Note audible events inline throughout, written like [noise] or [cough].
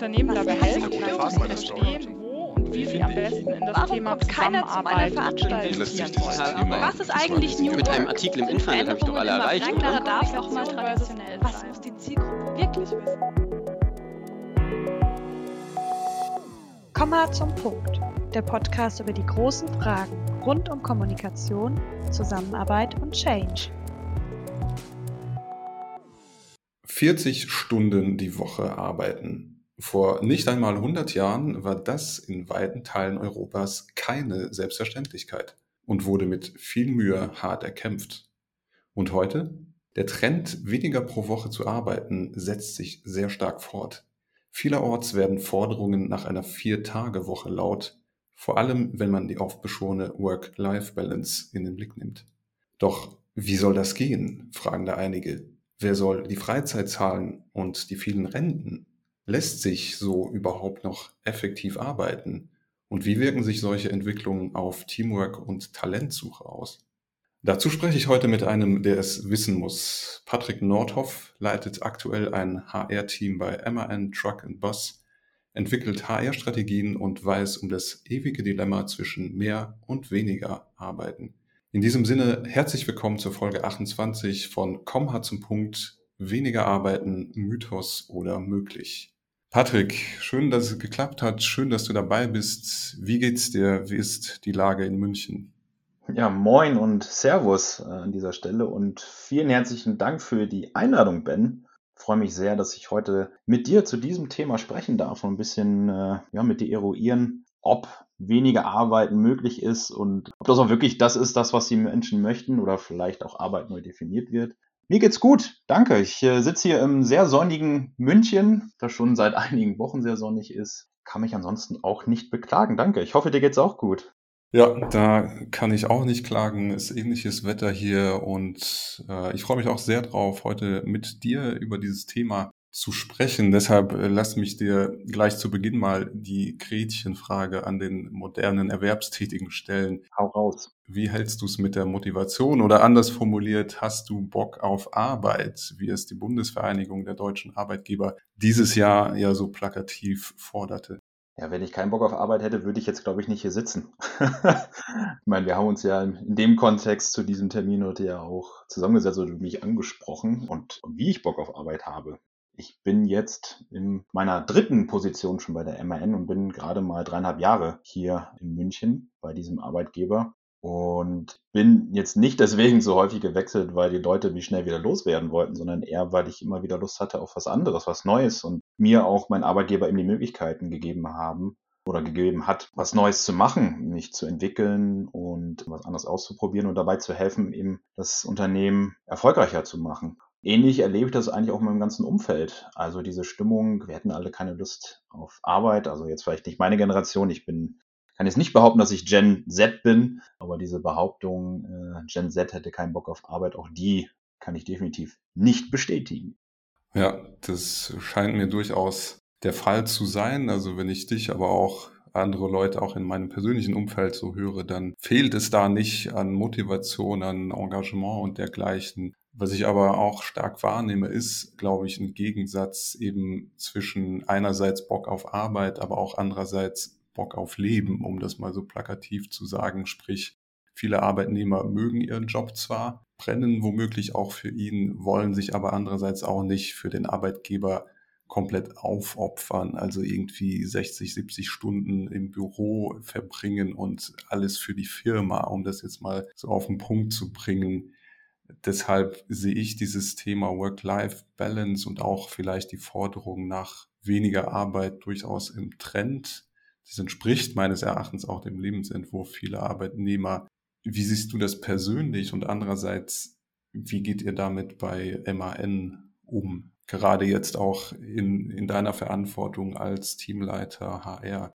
Unternehmen dabei helfen, zu verstehen, wo und wie sie am besten in das Warum Thema kommt keiner zu meiner Zusammenarbeit Veranstaltung? investieren wollen. Was ist eigentlich New Mit einem Artikel im Internet habe ich doch alle erreicht, oder? darf auch mal traditionell Was muss die Zielgruppe wirklich wissen? Komm mal zum Punkt. Der Podcast über die großen Fragen rund um Kommunikation, Zusammenarbeit und Change. 40 Stunden die Woche arbeiten. Vor nicht einmal 100 Jahren war das in weiten Teilen Europas keine Selbstverständlichkeit und wurde mit viel Mühe hart erkämpft. Und heute? Der Trend, weniger pro Woche zu arbeiten, setzt sich sehr stark fort. Vielerorts werden Forderungen nach einer Vier-Tage-Woche laut, vor allem wenn man die oft beschworene Work-Life-Balance in den Blick nimmt. Doch wie soll das gehen, fragen da einige. Wer soll die Freizeit zahlen und die vielen Renten? Lässt sich so überhaupt noch effektiv arbeiten? Und wie wirken sich solche Entwicklungen auf Teamwork und Talentsuche aus? Dazu spreche ich heute mit einem, der es wissen muss. Patrick Nordhoff leitet aktuell ein HR-Team bei MAN Truck and Bus, entwickelt HR-Strategien und weiß um das ewige Dilemma zwischen mehr und weniger Arbeiten. In diesem Sinne herzlich willkommen zur Folge 28 von Komm hart zum Punkt, weniger arbeiten, Mythos oder möglich. Patrick, schön, dass es geklappt hat, schön, dass du dabei bist. Wie geht's dir? Wie ist die Lage in München? Ja, moin und Servus äh, an dieser Stelle und vielen herzlichen Dank für die Einladung, Ben. Ich freue mich sehr, dass ich heute mit dir zu diesem Thema sprechen darf und ein bisschen äh, ja, mit dir eruieren, ob weniger Arbeiten möglich ist und ob das auch wirklich das ist, das, was die Menschen möchten oder vielleicht auch Arbeit neu definiert wird. Mir geht's gut, danke. Ich äh, sitze hier im sehr sonnigen München, das schon seit [laughs] einigen Wochen sehr sonnig ist. Kann mich ansonsten auch nicht beklagen, danke. Ich hoffe, dir geht's auch gut. Ja, da kann ich auch nicht klagen. Ist ähnliches Wetter hier und äh, ich freue mich auch sehr drauf, heute mit dir über dieses Thema zu sprechen. Deshalb äh, lass mich dir gleich zu Beginn mal die Gretchenfrage an den modernen Erwerbstätigen stellen. Hau raus. Wie hältst du es mit der Motivation oder anders formuliert, hast du Bock auf Arbeit, wie es die Bundesvereinigung der deutschen Arbeitgeber dieses Jahr ja so plakativ forderte? Ja, wenn ich keinen Bock auf Arbeit hätte, würde ich jetzt, glaube ich, nicht hier sitzen. [laughs] ich meine, wir haben uns ja in dem Kontext zu diesem Termin heute ja auch zusammengesetzt oder mich angesprochen und wie ich Bock auf Arbeit habe. Ich bin jetzt in meiner dritten Position schon bei der MAN und bin gerade mal dreieinhalb Jahre hier in München bei diesem Arbeitgeber und bin jetzt nicht deswegen so häufig gewechselt, weil die Leute mich schnell wieder loswerden wollten, sondern eher, weil ich immer wieder Lust hatte auf was anderes, was Neues und mir auch mein Arbeitgeber eben die Möglichkeiten gegeben haben oder gegeben hat, was Neues zu machen, mich zu entwickeln und was anderes auszuprobieren und dabei zu helfen, eben das Unternehmen erfolgreicher zu machen. Ähnlich erlebe ich das eigentlich auch in meinem ganzen Umfeld. Also diese Stimmung, wir hätten alle keine Lust auf Arbeit. Also jetzt vielleicht nicht meine Generation. Ich bin, kann jetzt nicht behaupten, dass ich Gen Z bin, aber diese Behauptung, äh, Gen Z hätte keinen Bock auf Arbeit, auch die kann ich definitiv nicht bestätigen. Ja, das scheint mir durchaus der Fall zu sein. Also wenn ich dich, aber auch andere Leute auch in meinem persönlichen Umfeld so höre, dann fehlt es da nicht an Motivation, an Engagement und dergleichen. Was ich aber auch stark wahrnehme, ist, glaube ich, ein Gegensatz eben zwischen einerseits Bock auf Arbeit, aber auch andererseits Bock auf Leben, um das mal so plakativ zu sagen. Sprich, viele Arbeitnehmer mögen ihren Job zwar, brennen womöglich auch für ihn, wollen sich aber andererseits auch nicht für den Arbeitgeber komplett aufopfern, also irgendwie 60, 70 Stunden im Büro verbringen und alles für die Firma, um das jetzt mal so auf den Punkt zu bringen. Deshalb sehe ich dieses Thema Work-Life-Balance und auch vielleicht die Forderung nach weniger Arbeit durchaus im Trend. Das entspricht meines Erachtens auch dem Lebensentwurf vieler Arbeitnehmer. Wie siehst du das persönlich und andererseits, wie geht ihr damit bei MAN um? Gerade jetzt auch in, in deiner Verantwortung als Teamleiter HR.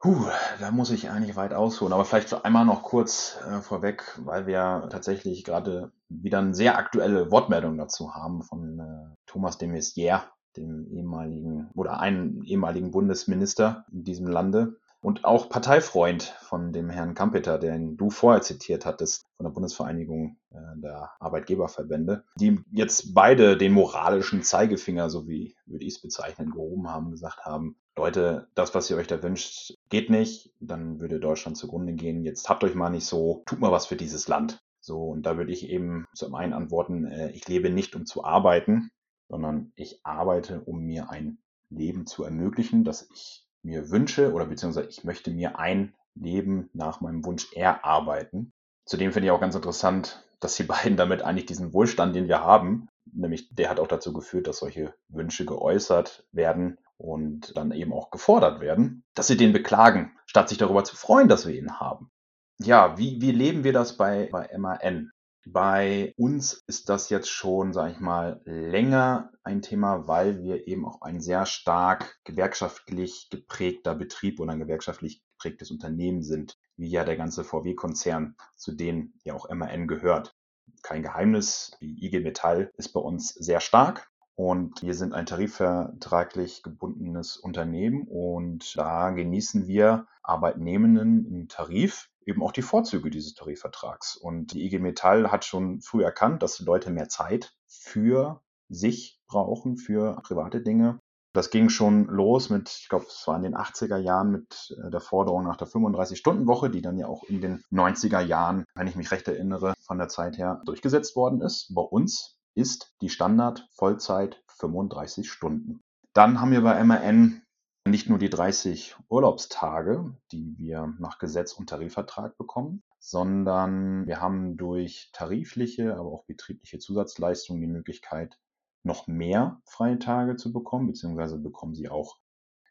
Puh, da muss ich eigentlich weit ausholen. Aber vielleicht einmal noch kurz äh, vorweg, weil wir tatsächlich gerade wieder eine sehr aktuelle Wortmeldung dazu haben von äh, Thomas de Maizière, dem ehemaligen oder einen ehemaligen Bundesminister in diesem Lande. und auch Parteifreund von dem Herrn Kampeter, den du vorher zitiert hattest, von der Bundesvereinigung äh, der Arbeitgeberverbände, die jetzt beide den moralischen Zeigefinger, so wie würde ich es bezeichnen, gehoben haben, gesagt haben, Leute, das, was ihr euch da wünscht, geht nicht, dann würde Deutschland zugrunde gehen. Jetzt habt euch mal nicht so, tut mal was für dieses Land. So, und da würde ich eben zum einen antworten, äh, ich lebe nicht, um zu arbeiten, sondern ich arbeite, um mir ein Leben zu ermöglichen, das ich mir wünsche oder beziehungsweise ich möchte mir ein Leben nach meinem Wunsch erarbeiten. Zudem finde ich auch ganz interessant, dass die [laughs] beiden damit eigentlich diesen Wohlstand, den wir haben, nämlich der hat auch dazu geführt, dass solche Wünsche geäußert werden und dann eben auch gefordert werden, dass sie den beklagen, statt sich darüber zu freuen, dass wir ihn haben. Ja, wie, wie leben wir das bei, bei MAN? Bei uns ist das jetzt schon, sage ich mal, länger ein Thema, weil wir eben auch ein sehr stark gewerkschaftlich geprägter Betrieb oder ein gewerkschaftlich geprägtes Unternehmen sind, wie ja der ganze VW-Konzern, zu dem ja auch MAN gehört. Kein Geheimnis, die IG Metall ist bei uns sehr stark und wir sind ein tarifvertraglich gebundenes Unternehmen und da genießen wir Arbeitnehmenden im Tarif eben auch die Vorzüge dieses Tarifvertrags. Und die IG Metall hat schon früh erkannt, dass die Leute mehr Zeit für sich brauchen, für private Dinge. Das ging schon los mit, ich glaube, es war in den 80er Jahren mit äh, der Forderung nach der 35-Stunden-Woche, die dann ja auch in den 90er Jahren, wenn ich mich recht erinnere, von der Zeit her durchgesetzt worden ist. Bei uns ist die Standard Vollzeit 35 Stunden. Dann haben wir bei MAN nicht nur die 30 Urlaubstage, die wir nach Gesetz und Tarifvertrag bekommen, sondern wir haben durch tarifliche, aber auch betriebliche Zusatzleistungen die Möglichkeit, noch mehr freie Tage zu bekommen, beziehungsweise bekommen sie auch,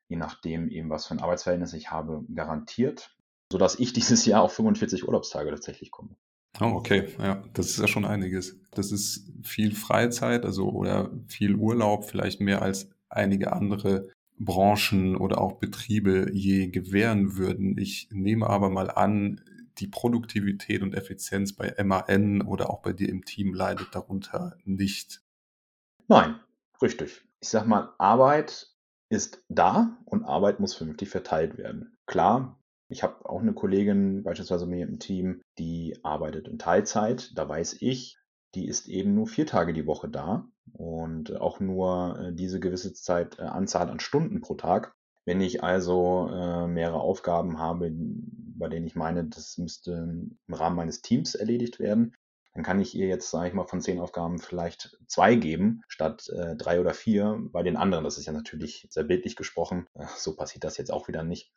je nachdem eben was für ein Arbeitsverhältnis ich habe, garantiert, sodass ich [laughs] dieses Jahr auf 45 Urlaubstage tatsächlich komme. Oh, okay, ja, das ist ja schon einiges. Das ist viel Freizeit, also oder viel Urlaub, vielleicht mehr als einige andere Branchen oder auch Betriebe je gewähren würden. Ich nehme aber mal an, die Produktivität und Effizienz bei MAN oder auch bei dir im Team leidet darunter nicht. Nein, richtig. Ich sag mal, Arbeit ist da und Arbeit muss vernünftig verteilt werden. Klar, ich habe auch eine Kollegin beispielsweise mir im Team, die arbeitet in Teilzeit. Da weiß ich, die ist eben nur vier Tage die Woche da und auch nur äh, diese gewisse Zeit, äh, Anzahl an Stunden pro Tag. Wenn ich also äh, mehrere Aufgaben habe, bei denen ich meine, das müsste im Rahmen meines Teams erledigt werden, dann kann ich ihr jetzt, sage ich mal, von zehn Aufgaben vielleicht zwei geben, statt äh, drei oder vier bei den anderen. Das ist ja natürlich sehr bildlich gesprochen. So passiert das jetzt auch wieder nicht.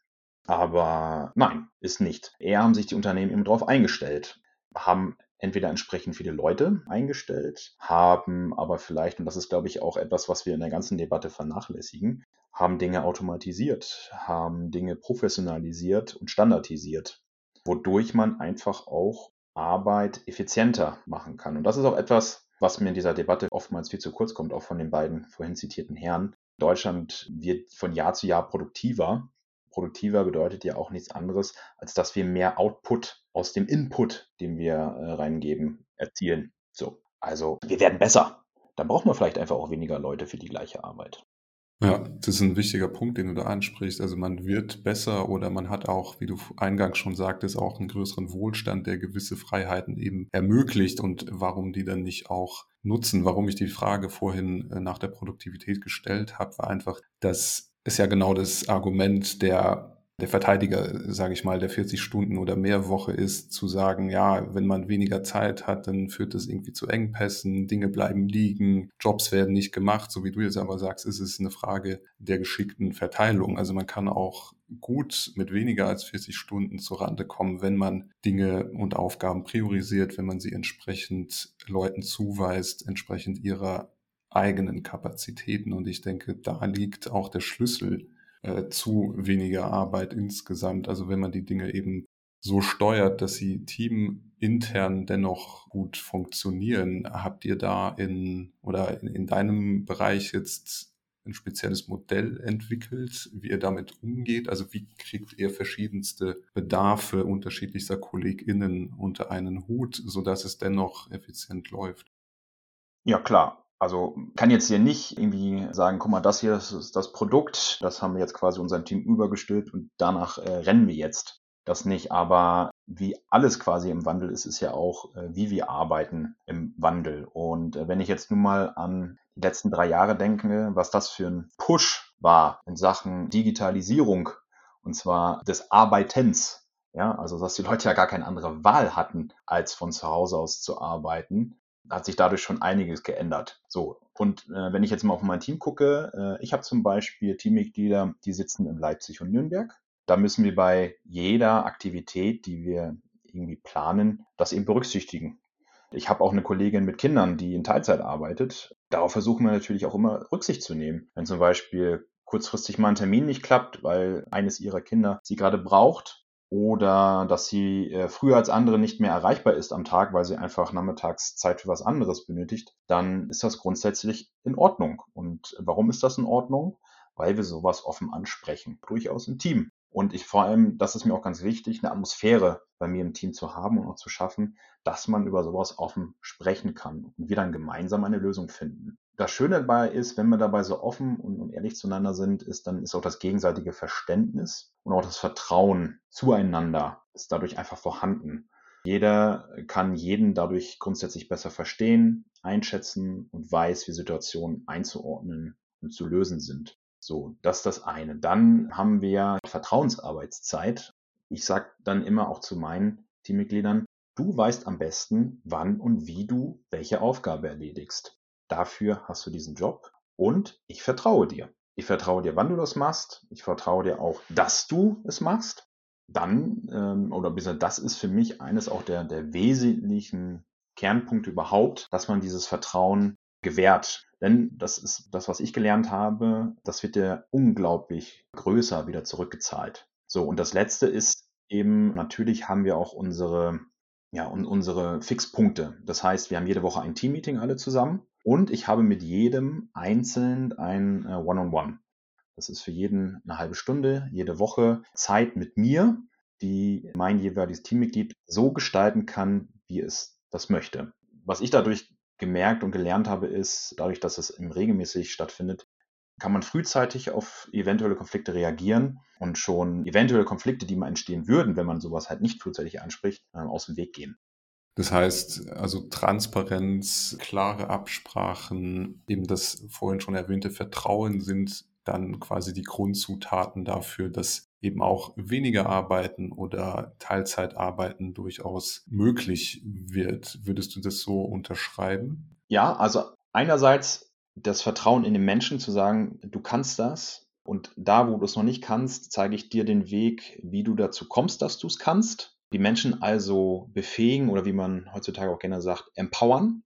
Aber nein, ist nicht. Eher haben sich die Unternehmen eben darauf eingestellt, haben entweder entsprechend viele Leute eingestellt, haben aber vielleicht, und das ist, glaube ich, auch etwas, was wir in der ganzen Debatte vernachlässigen, haben Dinge automatisiert, haben Dinge professionalisiert und standardisiert, wodurch man einfach auch Arbeit effizienter machen kann. Und das ist auch etwas, was mir in dieser Debatte oftmals viel zu kurz kommt, auch von den beiden vorhin zitierten Herren. Deutschland wird von Jahr zu Jahr produktiver produktiver bedeutet ja auch nichts anderes, als dass wir mehr Output aus dem Input, den wir äh, reingeben, erzielen. So, also wir werden besser. Dann braucht man vielleicht einfach auch weniger Leute für die gleiche Arbeit. Ja, das ist ein wichtiger Punkt, den du da ansprichst. Also man wird besser oder man hat auch, wie du eingangs schon sagtest, auch einen größeren Wohlstand, der gewisse Freiheiten eben ermöglicht und warum die dann nicht auch nutzen. Warum ich die Frage vorhin äh, nach der Produktivität gestellt habe, war einfach, dass ist ja genau das Argument der, der Verteidiger, sage ich mal, der 40 Stunden oder mehr Woche ist, zu sagen, ja, wenn man weniger Zeit hat, dann führt das irgendwie zu Engpässen, Dinge bleiben liegen, Jobs werden nicht gemacht. So wie du jetzt aber sagst, ist es eine Frage der geschickten Verteilung. Also man kann auch gut mit weniger als 40 Stunden zur Rande kommen, wenn man Dinge und Aufgaben priorisiert, wenn man sie entsprechend Leuten zuweist, entsprechend ihrer eigenen Kapazitäten. Und ich denke, da liegt auch der Schlüssel äh, zu weniger Arbeit insgesamt. Also wenn man die Dinge eben so steuert, dass sie teamintern dennoch gut funktionieren. Habt ihr da in oder in, in deinem Bereich jetzt ein spezielles Modell entwickelt, wie ihr damit umgeht? Also wie kriegt ihr verschiedenste Bedarfe unterschiedlichster KollegInnen unter einen Hut, sodass es dennoch effizient läuft? Ja, klar. Also kann jetzt hier nicht irgendwie sagen, guck mal, das hier ist das Produkt, das haben wir jetzt quasi unserem Team übergestülpt und danach äh, rennen wir jetzt. Das nicht, aber wie alles quasi im Wandel ist, ist ja auch, äh, wie wir arbeiten im Wandel. Und äh, wenn ich jetzt nun mal an die letzten drei Jahre denke, was das für ein Push war in Sachen Digitalisierung und zwar des Arbeitens. Ja, also dass die Leute ja gar keine andere Wahl hatten, als von zu Hause aus zu arbeiten hat sich dadurch schon einiges geändert. So, und äh, wenn ich jetzt mal auf mein Team gucke, äh, ich habe zum Beispiel Teammitglieder, die sitzen in Leipzig und Nürnberg. Da müssen wir bei jeder Aktivität, die wir irgendwie planen, das eben berücksichtigen. Ich habe auch eine Kollegin mit Kindern, die in Teilzeit arbeitet. Darauf versuchen wir natürlich auch immer Rücksicht zu nehmen. Wenn zum Beispiel kurzfristig mal ein Termin nicht klappt, weil eines ihrer Kinder sie gerade braucht, oder dass sie äh, früher als andere nicht mehr erreichbar ist am Tag, weil sie einfach nachmittags Zeit für was anderes benötigt, dann ist das grundsätzlich in Ordnung. Und warum ist das in Ordnung? Weil wir sowas offen ansprechen, durchaus im Team. Und ich vor allem, das ist mir auch ganz wichtig, eine Atmosphäre bei mir im Team zu haben und auch zu schaffen, dass man über sowas offen sprechen kann und wir dann gemeinsam eine Lösung finden das Schöne dabei ist, wenn wir dabei so offen und, ehrlich zueinander sind, ist dann ist auch das gegenseitige Verständnis und auch das Vertrauen zueinander ist dadurch einfach vorhanden. Jeder kann jeden dadurch grundsätzlich besser verstehen, einschätzen und weiß, wie Situationen einzuordnen und zu lösen sind. So, das ist das eine. Dann haben wir Vertrauensarbeitszeit. Ich sage dann immer auch zu meinen Teammitgliedern, du weißt am besten, wann und wie du welche Aufgabe erledigst. Dafür hast du diesen Job und ich vertraue dir. Ich vertraue dir, wann du das machst. Ich vertraue dir auch, dass du es machst. Dann, ähm, oder besser, das ist für mich eines auch der, der wesentlichen Kernpunkte überhaupt, dass man dieses Vertrauen gewährt. Denn das ist das, was ich gelernt habe, das wird dir unglaublich größer wieder zurückgezahlt. So, und das letzte ist eben, natürlich haben wir auch unsere, ja, und unsere Fixpunkte. Das heißt, wir haben jede Woche ein Teammeeting alle zusammen. Und ich habe mit jedem einzeln ein äh, One-on-One. Das ist für jeden eine halbe Stunde, jede Woche Zeit mit mir, die mein jeweiliges Teammitglied so gestalten kann, wie es das möchte. Was ich dadurch gemerkt und gelernt habe, ist, dadurch, dass es im regelmäßig stattfindet, kann man frühzeitig auf eventuelle Konflikte reagieren und schon eventuelle Konflikte, die mal entstehen würden, wenn man sowas halt nicht frühzeitig anspricht, äh, aus dem Weg gehen. Das heißt, also Transparenz, klare Absprachen, eben das vorhin schon erwähnte Vertrauen sind dann quasi die Grundzutaten dafür, dass eben auch weniger Arbeiten oder Teilzeitarbeiten durchaus möglich wird. Würdest du das so unterschreiben? Ja, also einerseits das Vertrauen in den Menschen zu sagen, du kannst das und da, wo du es noch nicht kannst, zeige ich dir den Weg, wie du dazu kommst, dass du es kannst die Menschen also befähigen oder wie man heutzutage auch gerne sagt, empowern.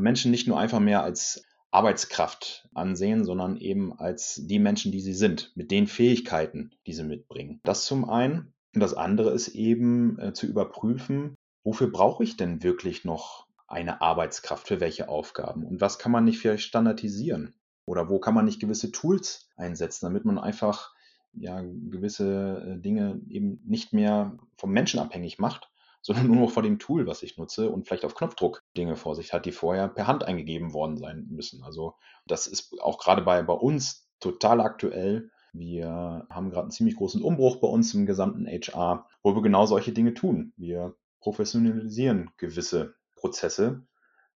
Menschen nicht nur einfach mehr als Arbeitskraft ansehen, sondern eben als die Menschen, die sie sind, mit den Fähigkeiten, die sie mitbringen. Das zum einen. Und das andere ist eben äh, zu überprüfen, wofür brauche ich denn wirklich noch eine Arbeitskraft für welche Aufgaben und was kann man nicht vielleicht standardisieren oder wo kann man nicht gewisse Tools einsetzen, damit man einfach ja, gewisse äh, Dinge eben nicht mehr vom Menschen abhängig macht, [laughs] sondern nur noch vor dem Tool, was ich nutze und vielleicht auf Knopfdruck Dinge vor sich hat, die vorher per Hand eingegeben worden sein müssen. Also das ist auch gerade bei, bei uns total aktuell. Wir haben gerade einen ziemlich großen Umbruch bei uns im gesamten HR, wo wir genau solche Dinge tun. Wir professionalisieren gewisse Prozesse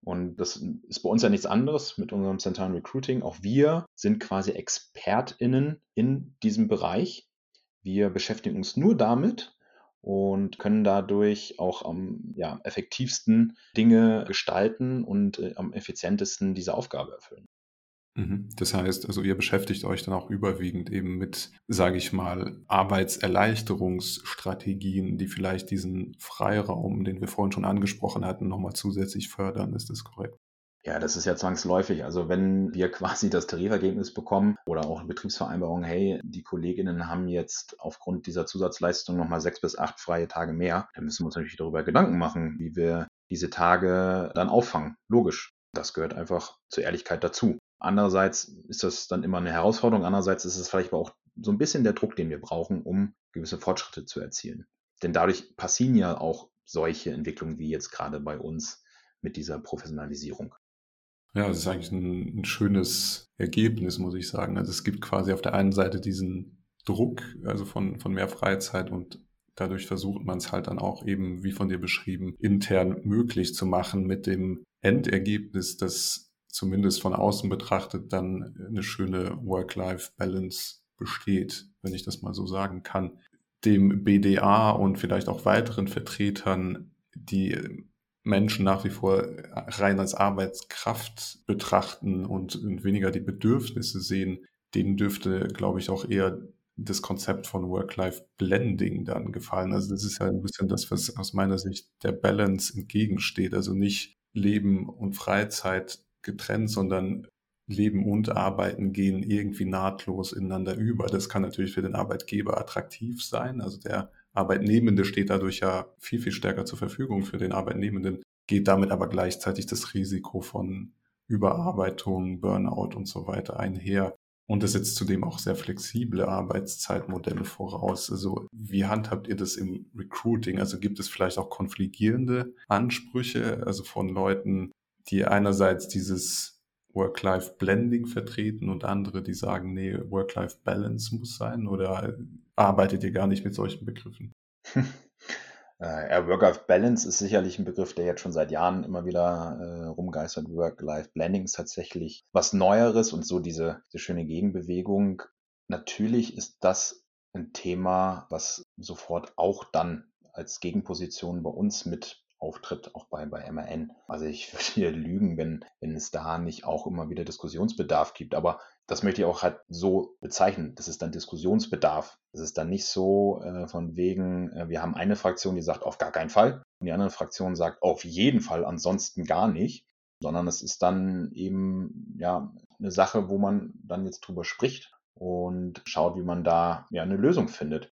und das ist bei uns ja nichts anderes mit unserem zentralen Recruiting. Auch wir sind quasi ExpertInnen in diesem Bereich. Wir beschäftigen uns nur damit und können dadurch auch am ja, effektivsten Dinge gestalten und äh, am effizientesten diese Aufgabe erfüllen. Mhm. Das heißt, also ihr beschäftigt euch dann auch überwiegend eben mit, sage ich mal, Arbeitserleichterungsstrategien, die vielleicht diesen Freiraum, den wir vorhin schon angesprochen hatten, nochmal zusätzlich fördern. Ist das korrekt? Ja, das ist ja zwangsläufig. Also wenn wir [laughs] quasi das Tarifergebnis bekommen oder auch eine Betriebsvereinbarung, hey, die Kolleginnen haben jetzt aufgrund dieser Zusatzleistung nochmal sechs bis acht freie Tage mehr, dann müssen wir uns natürlich darüber Gedanken machen, wie wir diese Tage dann auffangen. Logisch. Das gehört einfach zur Ehrlichkeit dazu. Andererseits ist das dann immer eine Herausforderung. Andererseits ist es vielleicht aber auch so ein bisschen der Druck, den wir brauchen, um gewisse Fortschritte zu erzielen. Denn dadurch passieren ja auch solche Entwicklungen wie jetzt gerade bei uns mit dieser Professionalisierung. Ja, es ist eigentlich ein, ein, schönes Ergebnis, muss ich sagen. Also es gibt quasi auf der einen Seite diesen Druck, also von, von mehr Freizeit und dadurch versucht man es halt dann auch eben, wie von dir beschrieben, intern möglich zu machen mit dem Endergebnis, das zumindest von außen betrachtet dann eine schöne Work-Life-Balance besteht, wenn ich das mal so sagen kann. Dem BDA und vielleicht auch weiteren Vertretern, die Menschen nach wie vor rein als Arbeitskraft betrachten und, weniger die Bedürfnisse sehen, denen dürfte, glaube ich, auch eher das Konzept von Work-Life-Blending dann gefallen. Also das ist ja ein bisschen das, was aus meiner Sicht der Balance entgegensteht. Also nicht Leben und Freizeit getrennt, sondern Leben und Arbeiten gehen irgendwie nahtlos ineinander über. Das kann natürlich für den Arbeitgeber attraktiv sein. Also der Arbeitnehmende steht dadurch ja viel, viel stärker zur Verfügung für den Arbeitnehmenden, geht damit aber gleichzeitig das Risiko von Überarbeitung, Burnout und so weiter einher. Und es setzt zudem auch sehr flexible Arbeitszeitmodelle voraus. Also wie handhabt ihr das im Recruiting? Also gibt es vielleicht auch konfligierende Ansprüche, also von Leuten, die einerseits dieses Work-Life-Blending vertreten und andere, die sagen, nee, Work-Life-Balance muss sein? Oder arbeitet ihr gar nicht mit solchen Begriffen? [laughs] Äh, ja, Work-Life-Balance ist sicherlich ein Begriff, der jetzt schon seit Jahren immer wieder äh, rumgeistert. Work-Life-Blending ist tatsächlich was Neueres und so diese, diese schöne Gegenbewegung. Natürlich ist das ein Thema, was sofort auch dann als Gegenposition bei uns mit auftritt, auch bei, bei MAN. Also ich [laughs] würde hier lügen, wenn, wenn es da nicht auch immer wieder Diskussionsbedarf gibt. Aber das möchte ich auch halt so bezeichnen. Das ist dann Diskussionsbedarf. Das ist dann nicht so äh, von wegen, äh, wir haben eine Fraktion, die sagt auf gar keinen Fall und die andere Fraktion sagt auf jeden Fall, ansonsten gar nicht, sondern es ist dann eben ja eine Sache, wo man dann jetzt drüber spricht und schaut, wie man da ja eine Lösung findet.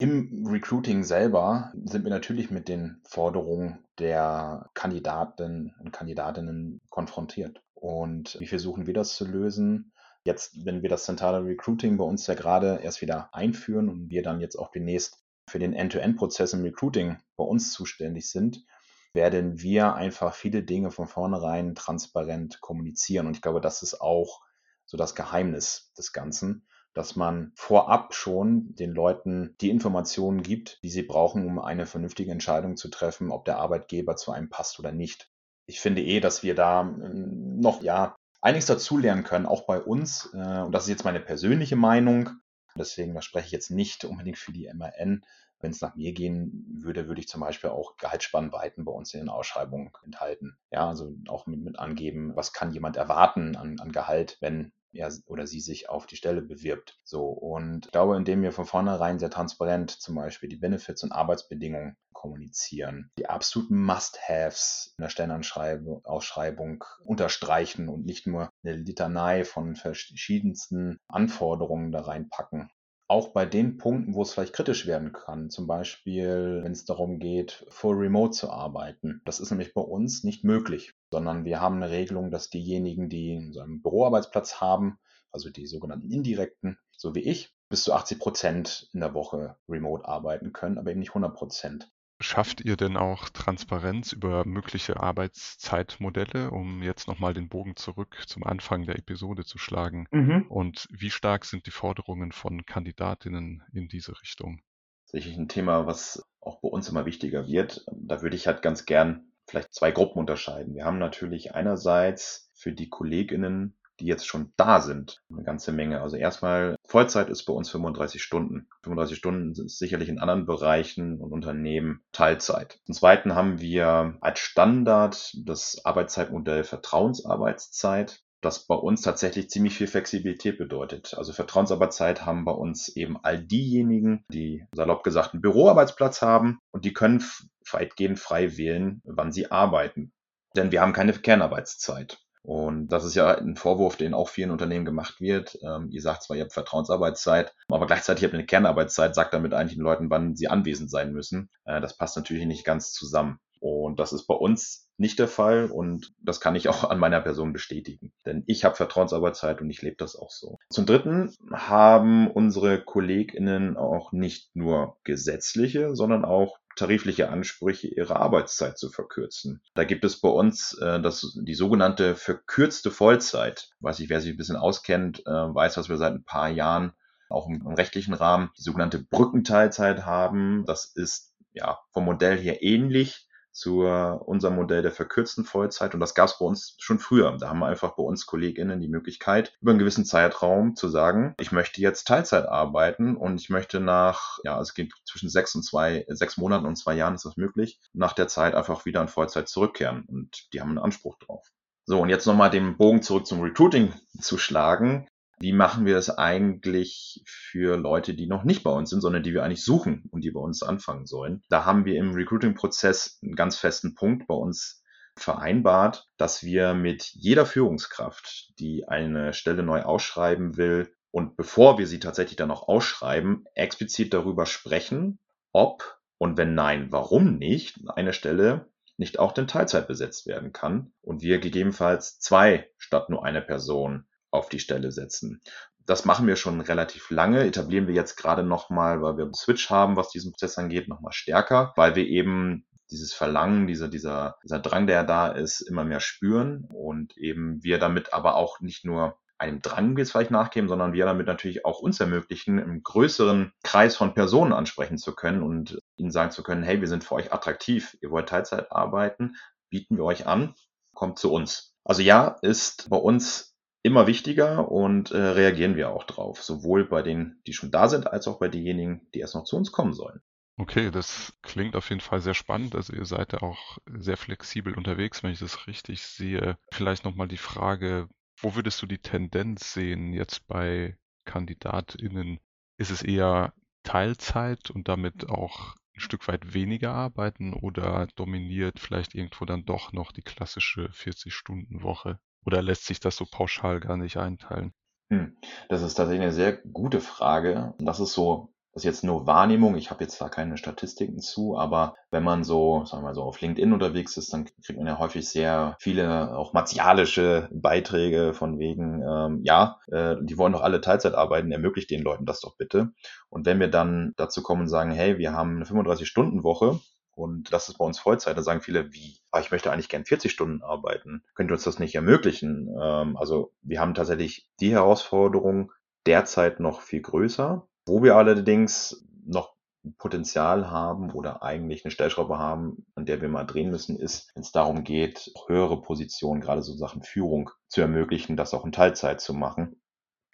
Im Recruiting selber sind wir natürlich mit den Forderungen der Kandidaten und Kandidatinnen konfrontiert. Und wie versuchen wir das zu lösen? Jetzt, wenn wir das zentrale Recruiting bei uns ja gerade erst wieder einführen und wir dann jetzt auch demnächst für den End-to-End-Prozess im Recruiting bei uns zuständig sind, werden wir einfach viele Dinge von vornherein transparent kommunizieren. Und ich glaube, das ist auch so das Geheimnis des Ganzen dass man vorab schon den Leuten die Informationen gibt, die sie brauchen, um eine vernünftige Entscheidung zu treffen, ob der Arbeitgeber zu einem passt oder nicht. Ich finde eh, dass wir da hm, noch, ja, einiges dazulernen können, auch bei uns. Äh, und das ist jetzt meine persönliche Meinung. Deswegen, da spreche ich jetzt nicht unbedingt für die MAN. Wenn es nach mir gehen würde, würde ich zum Beispiel auch Gehaltsspannweiten bei uns in den Ausschreibungen enthalten. Ja, also auch mit, mit angeben, was kann jemand erwarten an, an Gehalt, wenn er oder sie sich auf die Stelle bewirbt. So, und ich glaube, indem wir von vornherein sehr transparent zum Beispiel die Benefits und Arbeitsbedingungen kommunizieren, die absoluten Must-Haves in der Stellenausschreibung unterstreichen und nicht nur eine Litanei von verschiedensten Anforderungen da reinpacken, auch bei den Punkten, wo es vielleicht kritisch werden kann, zum Beispiel, wenn es darum geht, full remote zu arbeiten. Das ist nämlich bei uns nicht möglich, sondern wir haben eine Regelung, dass diejenigen, die so einen Büroarbeitsplatz haben, also die sogenannten indirekten, so wie ich, bis zu 80 Prozent in der Woche remote arbeiten können, aber eben nicht 100 Prozent. Schafft ihr denn auch Transparenz über mögliche Arbeitszeitmodelle, um jetzt nochmal den Bogen zurück zum Anfang der Episode zu schlagen? Mhm. Und wie stark sind die Forderungen von Kandidatinnen in diese Richtung? Sicherlich ein Thema, was auch bei uns immer wichtiger wird. Da würde ich halt ganz gern vielleicht zwei Gruppen unterscheiden. Wir haben natürlich einerseits für die Kolleginnen die jetzt schon da sind. Eine ganze Menge. Also erstmal, Vollzeit ist bei uns 35 Stunden. 35 Stunden ist sicherlich in anderen Bereichen und Unternehmen Teilzeit. Zum Zweiten haben wir als Standard das Arbeitszeitmodell Vertrauensarbeitszeit das bei uns tatsächlich ziemlich viel Flexibilität bedeutet. Also Vertrauensarbeitszeit haben bei uns eben all diejenigen, die salopp gesagt einen Büroarbeitsplatz haben und die können weitgehend frei wählen, wann sie arbeiten. Denn wir haben keine Kernarbeitszeit. Und das ist ja ein Vorwurf, den auch vielen Unternehmen gemacht wird. Ähm, ihr sagt zwar, ihr habt Vertrauensarbeitszeit, aber gleichzeitig habt ihr eine Kernarbeitszeit, sagt damit eigentlich den Leuten, wann sie anwesend sein müssen. Äh, das passt natürlich nicht ganz zusammen. Und das ist bei uns nicht der Fall und das kann ich auch an meiner Person bestätigen. Denn ich habe Vertrauensarbeitszeit und ich lebe das auch so. Zum Dritten haben unsere KollegInnen auch nicht nur gesetzliche, sondern auch tarifliche Ansprüche, ihre Arbeitszeit zu verkürzen. Da gibt es bei uns äh, das, die sogenannte verkürzte Vollzeit. Weiß ich, wer sich ein bisschen auskennt, äh, weiß, dass wir seit ein paar Jahren auch im, im rechtlichen Rahmen die sogenannte Brückenteilzeit haben. Das ist ja vom Modell her ähnlich zu unserem Modell der verkürzten Vollzeit. Und das gab es bei uns schon früher. Da haben wir einfach bei uns KollegInnen die Möglichkeit, über einen gewissen Zeitraum zu sagen, ich möchte jetzt Teilzeit arbeiten und ich möchte nach, ja, es geht zwischen sechs und zwei, sechs Monaten und zwei Jahren ist das möglich, nach der Zeit einfach wieder in Vollzeit zurückkehren. Und die haben einen Anspruch drauf. So, und jetzt nochmal den Bogen zurück zum Recruiting zu schlagen. Wie machen wir das eigentlich für Leute, die noch nicht bei uns sind, sondern die wir eigentlich suchen und die bei uns anfangen sollen? Da haben wir im Recruiting-Prozess einen ganz festen Punkt bei uns vereinbart, dass wir mit jeder Führungskraft, die eine Stelle neu ausschreiben will, und bevor wir sie tatsächlich dann auch ausschreiben, explizit darüber sprechen, ob und wenn nein, warum nicht eine Stelle nicht auch in Teilzeit besetzt werden kann und wir gegebenenfalls zwei statt nur eine Person auf die Stelle setzen. Das machen wir schon relativ lange, etablieren wir jetzt gerade nochmal, weil wir einen Switch haben, was diesen Prozess angeht, nochmal stärker, weil wir eben dieses Verlangen, dieser, dieser, dieser Drang, der da ist, immer mehr spüren und eben wir damit aber auch nicht nur einem Drang jetzt vielleicht nachgeben, sondern wir damit natürlich auch uns ermöglichen, im größeren Kreis von Personen ansprechen zu können und ihnen sagen zu können, hey, wir sind für euch attraktiv, ihr wollt Teilzeit arbeiten, bieten wir euch an, kommt zu uns. Also ja, ist bei uns immer wichtiger und äh, reagieren wir auch drauf, sowohl bei denen, die schon da sind, als auch bei denjenigen, die erst noch zu uns kommen sollen. Okay, das klingt auf jeden Fall sehr spannend. Also ihr seid ja auch sehr flexibel unterwegs, wenn ich das richtig sehe. Vielleicht nochmal die Frage, wo würdest du die Tendenz sehen jetzt bei KandidatInnen? Ist es eher Teilzeit und damit auch ein Stück weit weniger arbeiten oder dominiert vielleicht irgendwo dann doch noch die klassische 40-Stunden-Woche? Oder lässt sich das so pauschal gar nicht einteilen? Hm. Das ist tatsächlich eine sehr gute Frage. Das ist so, das ist jetzt nur Wahrnehmung. Ich habe jetzt da keine Statistiken zu, aber wenn man so, sagen wir mal so, auf LinkedIn unterwegs ist, dann kriegt man ja häufig sehr viele auch martialische Beiträge von wegen, ähm, ja, äh, die wollen doch alle Teilzeit arbeiten, ermöglicht den Leuten das doch bitte. Und wenn wir dann dazu kommen und sagen, hey, wir haben eine 35-Stunden-Woche, und das ist bei uns Vollzeit. Da sagen viele, wie, ah, ich möchte eigentlich gern 40 Stunden arbeiten. Könnt ihr uns das nicht ermöglichen? Ähm, also wir haben tatsächlich die Herausforderung derzeit noch viel größer, wo wir allerdings noch Potenzial haben oder eigentlich eine Stellschraube haben, an der wir mal drehen müssen, ist, wenn es darum geht, höhere Positionen, gerade so Sachen Führung zu ermöglichen, das auch in Teilzeit zu machen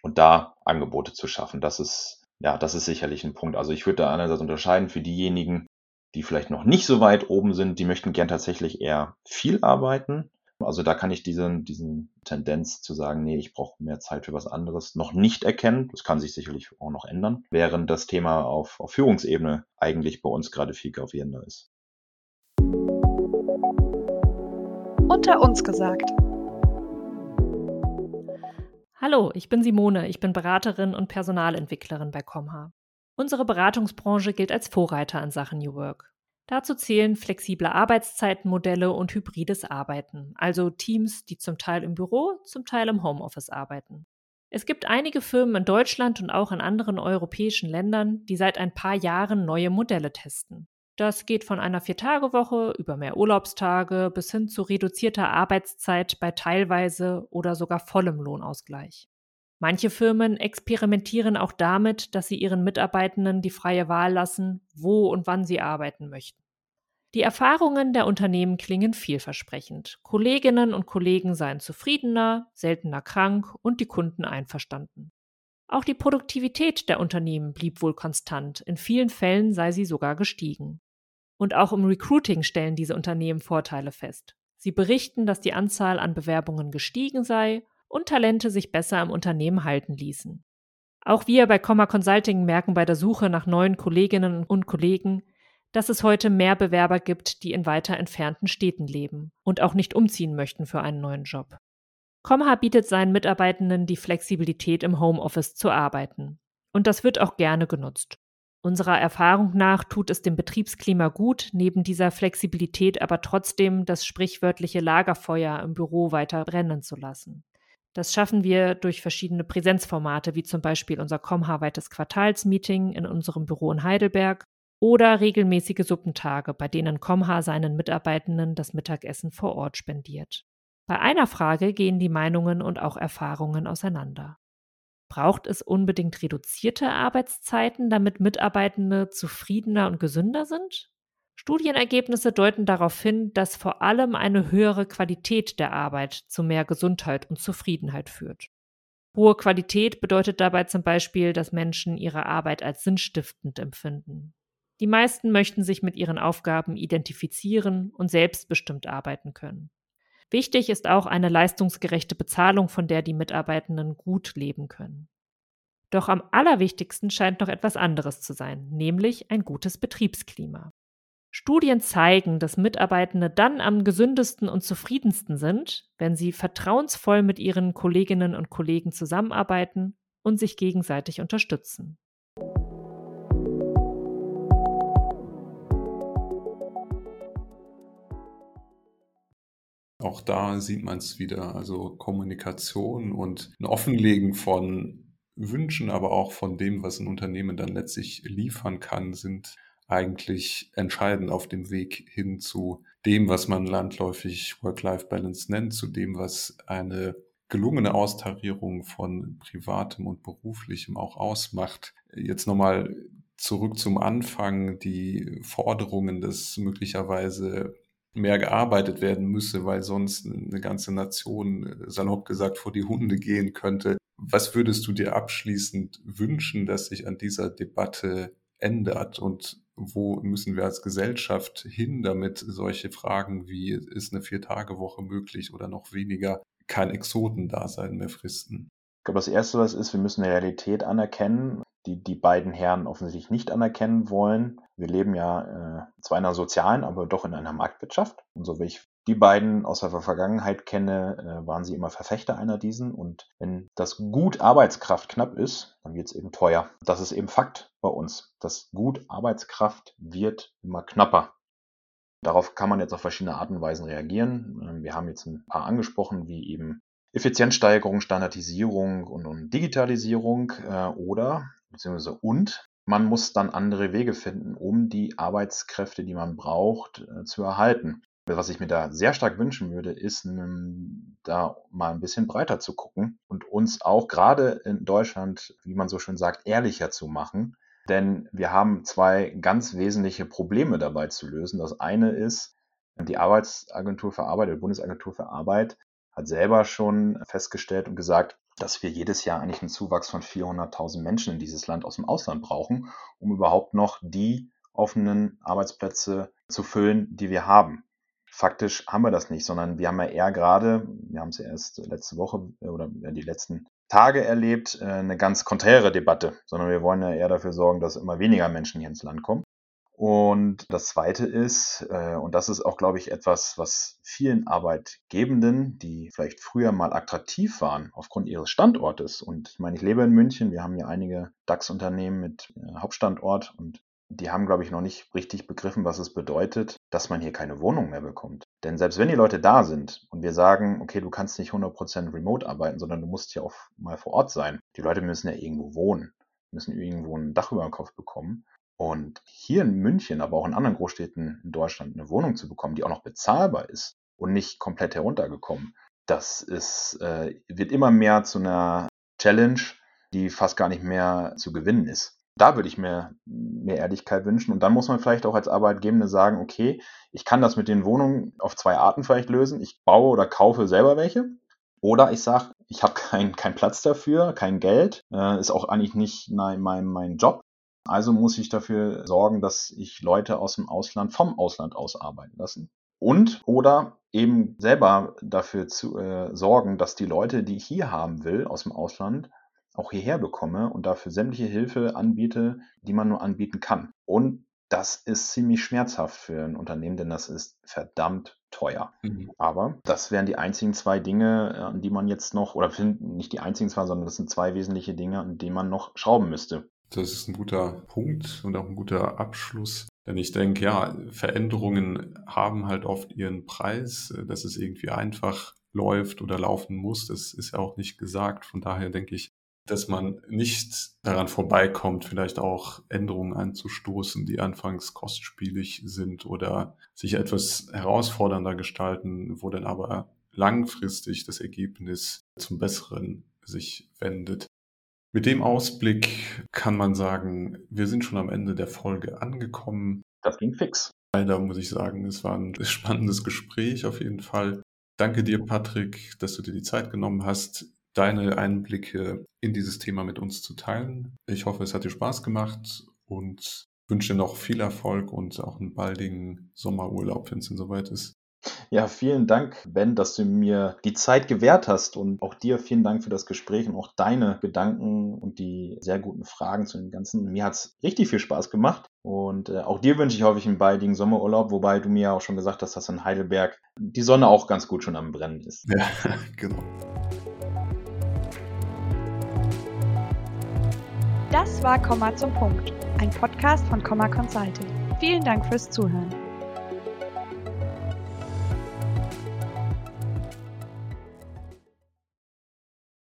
und da Angebote zu schaffen. Das ist ja, das ist sicherlich ein Punkt. Also ich würde da einerseits unterscheiden für diejenigen, die vielleicht noch nicht so weit oben sind, die möchten gern tatsächlich eher viel arbeiten. Also da kann ich diesen, diesen Tendenz zu sagen, nee, ich brauche mehr Zeit für was anderes, noch nicht erkennen. Das kann sich sicherlich auch noch ändern, während das Thema auf, auf Führungsebene eigentlich bei uns gerade viel gravierender ist. Unter uns gesagt. Hallo, ich bin Simone, ich bin Beraterin und Personalentwicklerin bei Comha. Unsere Beratungsbranche gilt als Vorreiter in Sachen New Work. Dazu zählen flexible Arbeitszeitenmodelle und hybrides Arbeiten, also Teams, die zum Teil im Büro, zum Teil im Homeoffice arbeiten. Es gibt einige Firmen in Deutschland und auch in anderen europäischen Ländern, die seit ein paar Jahren neue Modelle testen. Das geht von einer Viertagewoche über mehr Urlaubstage bis hin zu reduzierter Arbeitszeit bei teilweise oder sogar vollem Lohnausgleich. Manche Firmen experimentieren auch damit, dass sie ihren Mitarbeitenden die freie Wahl lassen, wo und wann sie arbeiten möchten. Die Erfahrungen der Unternehmen klingen vielversprechend. Kolleginnen und Kollegen seien zufriedener, seltener krank und die Kunden einverstanden. Auch die Produktivität der Unternehmen blieb wohl konstant, in vielen Fällen sei sie sogar gestiegen. Und auch im Recruiting stellen diese Unternehmen Vorteile fest. Sie berichten, dass die Anzahl an Bewerbungen gestiegen sei und Talente sich besser im Unternehmen halten ließen. Auch wir bei Comma Consulting merken bei der Suche nach neuen Kolleginnen und Kollegen, dass es heute mehr Bewerber gibt, die in weiter entfernten Städten leben und auch nicht umziehen möchten für einen neuen Job. Comha bietet seinen Mitarbeitenden die Flexibilität, im Homeoffice zu arbeiten. Und das wird auch gerne genutzt. Unserer Erfahrung nach tut es dem Betriebsklima gut, neben dieser Flexibilität aber trotzdem das sprichwörtliche Lagerfeuer im Büro weiter brennen zu lassen. Das schaffen wir durch verschiedene Präsenzformate, wie zum Beispiel unser Comha-weites Quartalsmeeting in unserem Büro in Heidelberg oder regelmäßige Suppentage, bei denen Comha seinen Mitarbeitenden das Mittagessen vor Ort spendiert. Bei einer Frage gehen die Meinungen und auch Erfahrungen auseinander. Braucht es unbedingt reduzierte Arbeitszeiten, damit Mitarbeitende zufriedener und gesünder sind? Studienergebnisse deuten darauf hin, dass vor allem eine höhere Qualität der Arbeit zu mehr Gesundheit und Zufriedenheit führt. Hohe Qualität bedeutet dabei zum Beispiel, dass Menschen ihre Arbeit als sinnstiftend empfinden. Die meisten möchten sich mit ihren Aufgaben identifizieren und selbstbestimmt arbeiten können. Wichtig ist auch eine leistungsgerechte Bezahlung, von der die Mitarbeitenden gut leben können. Doch am allerwichtigsten scheint noch etwas anderes zu sein, nämlich ein gutes Betriebsklima. Studien zeigen, dass Mitarbeitende dann am gesündesten und zufriedensten sind, wenn sie vertrauensvoll mit ihren Kolleginnen und Kollegen zusammenarbeiten und sich gegenseitig unterstützen. Auch da sieht man es wieder, also Kommunikation und ein Offenlegen von Wünschen, aber auch von dem, was ein Unternehmen dann letztlich liefern kann, sind eigentlich entscheidend auf dem Weg hin zu dem, was man landläufig Work-Life-Balance nennt, zu dem, was eine gelungene Austarierung von privatem und beruflichem auch ausmacht. Jetzt nochmal zurück zum Anfang, die Forderungen, dass möglicherweise mehr gearbeitet werden müsse, weil sonst eine ganze Nation, salopp gesagt, vor die Hunde gehen könnte. Was würdest du dir abschließend wünschen, dass sich an dieser Debatte ändert und wo müssen wir als Gesellschaft hin, damit solche Fragen wie ist eine Vier-Tage-Woche möglich oder noch weniger kein Exotendasein mehr fristen? Ich glaube, das Erste, was ist, wir müssen Realität anerkennen die die beiden Herren offensichtlich nicht anerkennen wollen. Wir leben ja äh, zwar in einer sozialen, aber doch in einer Marktwirtschaft. Und so wie ich die beiden aus der Vergangenheit kenne, äh, waren sie immer Verfechter einer diesen. Und wenn das Gut Arbeitskraft knapp ist, dann wird es eben teuer. Das ist eben Fakt bei uns. Das Gut Arbeitskraft wird immer knapper. Darauf kann man jetzt auf verschiedene Arten und Weisen reagieren. Ähm, wir haben jetzt ein paar angesprochen, wie eben Effizienzsteigerung, Standardisierung und, und Digitalisierung äh, oder beziehungsweise und man muss dann andere Wege finden, um die Arbeitskräfte, die man braucht, äh, zu erhalten. Was ich mir da sehr stark wünschen würde, ist, ähm, da mal ein bisschen breiter zu gucken und uns auch gerade in Deutschland, wie man so schön sagt, ehrlicher zu machen. Denn wir haben zwei ganz wesentliche Probleme dabei zu lösen. Das eine ist, die Arbeitsagentur für Arbeit, die Bundesagentur für Arbeit, hat selber schon festgestellt und gesagt, dass wir jedes Jahr eigentlich einen Zuwachs von 400.000 Menschen in dieses Land aus dem Ausland brauchen, um überhaupt noch die offenen Arbeitsplätze zu füllen, die wir haben. Faktisch haben wir das nicht, sondern wir haben ja eher gerade, wir haben es ja erst letzte Woche äh, oder die letzten Tage erlebt, äh, eine ganz konträre Debatte, sondern wir wollen ja eher dafür sorgen, dass immer weniger Menschen hier ins Land kommen. Und das Zweite ist, äh, und das ist auch, glaube ich, etwas, was vielen Arbeitgebenden, die vielleicht früher mal attraktiv waren aufgrund ihres Standortes, und ich meine, ich lebe in München, wir haben hier einige DAX-Unternehmen mit äh, Hauptstandort und die haben, glaube ich, noch nicht richtig begriffen, was es bedeutet, dass man hier keine Wohnung mehr bekommt. Denn selbst wenn die Leute da sind und wir sagen, okay, du kannst nicht 100% remote arbeiten, sondern du musst hier auch mal vor Ort sein, die Leute müssen ja irgendwo wohnen, müssen irgendwo ein Dach über den Kopf bekommen. Und hier in München, aber auch in anderen Großstädten in Deutschland eine Wohnung zu bekommen, die auch noch bezahlbar ist und nicht komplett heruntergekommen, das ist, äh, wird immer mehr zu einer Challenge, die fast gar nicht mehr zu gewinnen ist. Da würde ich mir mehr Ehrlichkeit wünschen. Und dann muss man vielleicht auch als Arbeitgebende sagen, okay, ich kann das mit den Wohnungen auf zwei Arten vielleicht lösen. Ich baue oder kaufe selber welche. Oder ich sage, ich habe keinen kein Platz dafür, kein Geld, äh, ist auch eigentlich nicht mein, mein, mein Job. Also muss ich dafür sorgen, dass ich Leute aus dem Ausland vom Ausland aus arbeiten lassen. Und oder eben selber dafür zu äh, sorgen, dass die Leute, die ich hier haben will aus dem Ausland, auch hierher bekomme und dafür sämtliche Hilfe anbiete, die man nur anbieten kann. Und das ist ziemlich schmerzhaft für ein Unternehmen, denn das ist verdammt teuer. Mhm. Aber das wären die einzigen zwei Dinge, an die man jetzt noch, oder nicht die einzigen zwei, sondern das sind zwei wesentliche Dinge, an denen man noch schrauben müsste. Das ist ein guter Punkt und auch ein guter Abschluss. Denn ich denke, ja, Veränderungen haben halt oft ihren Preis, dass es irgendwie einfach läuft oder laufen muss. Das ist ja auch nicht gesagt. Von daher denke ich, dass man nicht daran vorbeikommt, vielleicht auch Änderungen anzustoßen, die anfangs kostspielig sind oder sich etwas herausfordernder gestalten, wo dann aber langfristig das Ergebnis zum Besseren sich wendet. Mit dem Ausblick kann man sagen, wir sind schon am Ende der Folge angekommen. Das ging fix. Leider muss ich sagen, es war ein [laughs] spannendes Gespräch auf jeden Fall. Danke dir, Patrick, dass du dir die Zeit genommen hast, deine Einblicke in dieses Thema mit uns zu teilen. Ich hoffe, es hat dir Spaß gemacht und wünsche dir noch viel Erfolg und auch einen baldigen Sommerurlaub, wenn es denn soweit ist. Ja, vielen Dank, Ben, dass du mir die Zeit gewährt hast und auch dir vielen Dank für das Gespräch und auch deine Gedanken und die sehr guten Fragen zu dem Ganzen. Mir hat es richtig viel Spaß gemacht und äh, auch dir wünsche ich häufig einen baldigen Sommerurlaub, wobei du mir ja auch schon gesagt hast, dass in Heidelberg die Sonne auch ganz gut schon am Brennen ist. Ja, [laughs] genau. Das war Komma zum Punkt, ein Podcast von Komma Consulting. Vielen Dank fürs Zuhören.